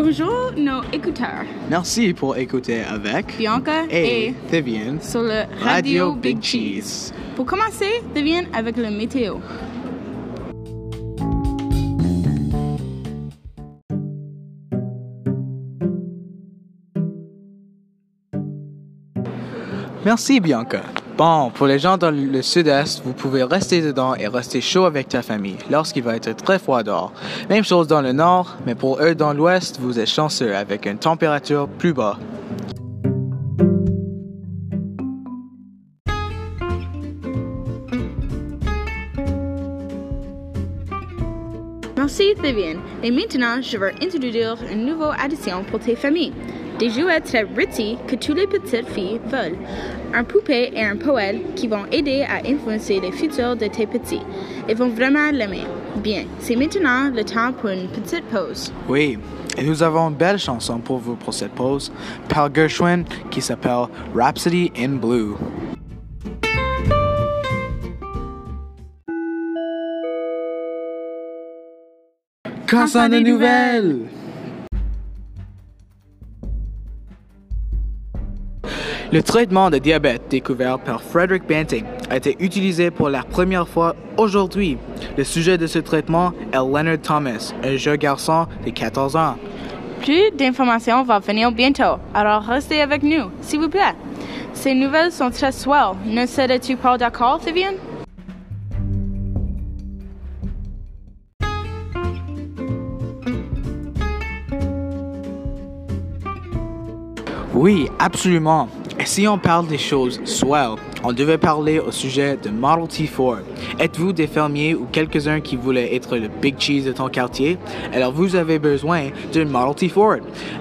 Bonjour nos écouteurs. Merci pour écouter avec Bianca et et Vivian sur le Radio Big Cheese. Pour commencer, Vivian avec le météo. Merci Bianca. Bon, pour les gens dans le sud-est, vous pouvez rester dedans et rester chaud avec ta famille lorsqu'il va être très froid dehors. Même chose dans le nord, mais pour eux dans l'ouest, vous êtes chanceux avec une température plus bas. Merci Vivian. Et maintenant, je vais introduire une nouvelle addition pour tes familles. Des jouets très ritzy que toutes les petites filles veulent. Un poupée et un poêle qui vont aider à influencer le futur de tes petits. Ils vont vraiment l'aimer. Bien, c'est maintenant le temps pour une petite pause. Oui, et nous avons une belle chanson pour vous pour cette pause par Gershwin qui s'appelle Rhapsody in Blue. Des nouvelles! Le traitement de diabète découvert par Frederick Banting a été utilisé pour la première fois aujourd'hui. Le sujet de ce traitement est Leonard Thomas, un jeune garçon de 14 ans. Plus d'informations vont venir bientôt, alors restez avec nous, s'il vous plaît. Ces nouvelles sont très swell. Ne serais-tu pas d'accord, Vivian? Oui, absolument. Et si on parle des choses swell, on devait parler au sujet de Model T Ford. Êtes-vous des fermiers ou quelques-uns qui voulaient être le big cheese de ton quartier? Alors vous avez besoin d'une Model T Ford.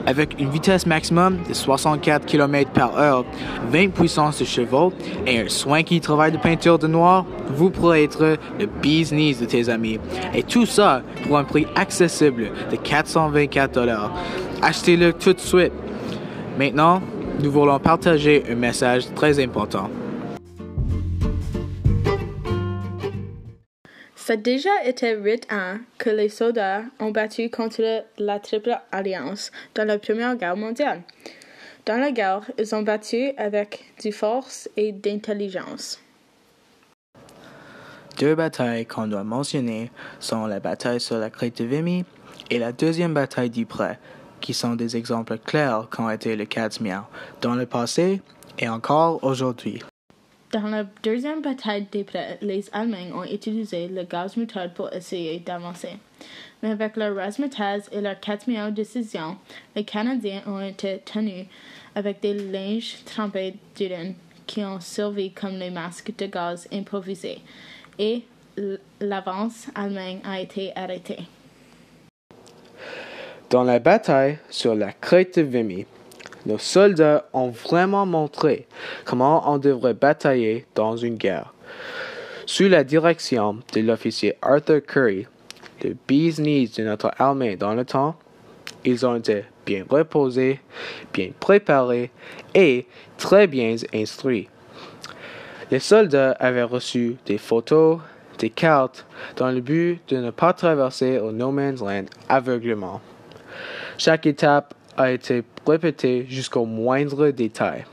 Avec une vitesse maximum de 64 km par heure, 20 puissances de chevaux et un swanky travail de peinture de noir, vous pourrez être le bee's knees de tes amis. Et tout ça pour un prix accessible de 424 dollars. Achetez-le tout de suite. Maintenant, nous voulons partager un message très important. Ça a déjà été rite un que les soldats ont battu contre la Triple Alliance dans la Première Guerre mondiale. Dans la guerre, ils ont battu avec du force et d'intelligence. Deux batailles qu'on doit mentionner sont la bataille sur la crête de Vimy et la deuxième bataille du Pré, qui sont des exemples clairs qu'ont été le Casimir dans le passé et encore aujourd'hui. Dans la deuxième bataille des Prés, les Allemands ont utilisé le gaz moutarde pour essayer d'avancer. Mais avec leur razzmatazz et leur 4 décision, les Canadiens ont été tenus avec des linges trempés d'urine qui ont servi comme les masques de gaz improvisés et l'avance allemande a été arrêtée. Dans la bataille sur la crête de Vimy, nos soldats ont vraiment montré comment on devrait batailler dans une guerre. Sous la direction de l'officier Arthur Curry, le bee's knees de notre armée dans le temps, ils ont été bien reposés, bien préparés et très bien instruits. Les soldats avaient reçu des photos, des cartes, dans le but de ne pas traverser au No Man's Land aveuglement. Chaque étape a été répétée jusqu'au moindre détail.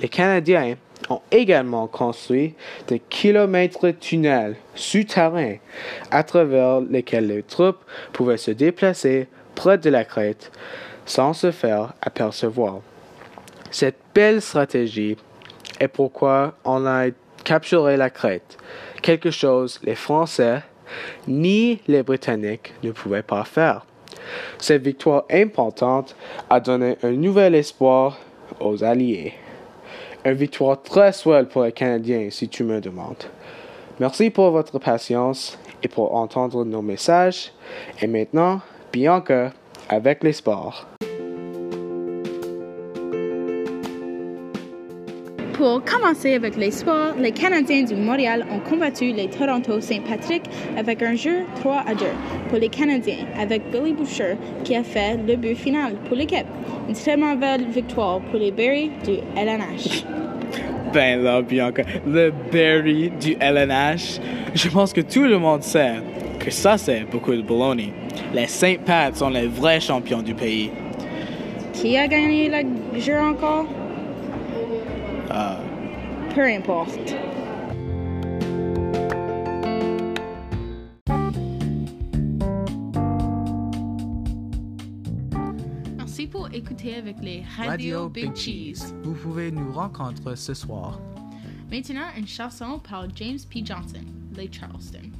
Les Canadiens ont également construit des kilomètres de tunnels souterrains à travers lesquels les troupes pouvaient se déplacer près de la crête sans se faire apercevoir. Cette belle stratégie est pourquoi on a capturé la crête, quelque chose les Français ni les Britanniques ne pouvaient pas faire. Cette victoire importante a donné un nouvel espoir aux Alliés. Une victoire très swell pour les Canadiens, si tu me demandes. Merci pour votre patience et pour entendre nos messages. Et maintenant, Bianca avec les sports. Pour commencer avec les sports, les Canadiens du Montréal ont combattu les Toronto St. Patrick avec un jeu 3 à 2 pour les Canadiens, avec Billy Boucher qui a fait le but final pour l'équipe. Une très belle victoire pour les Berry du LNH. Ben là, Bianca, le Berry du LNH, je pense que tout le monde sait que ça, c'est beaucoup de baloney. Les Saint Pats sont les vrais champions du pays. Qui a gagné le jeu encore? Peu importe. Merci pour écouter avec les radios Big Cheese. Vous pouvez nous rencontrer ce soir. Maintenant, une chanson par James P. Johnson, Les Charleston.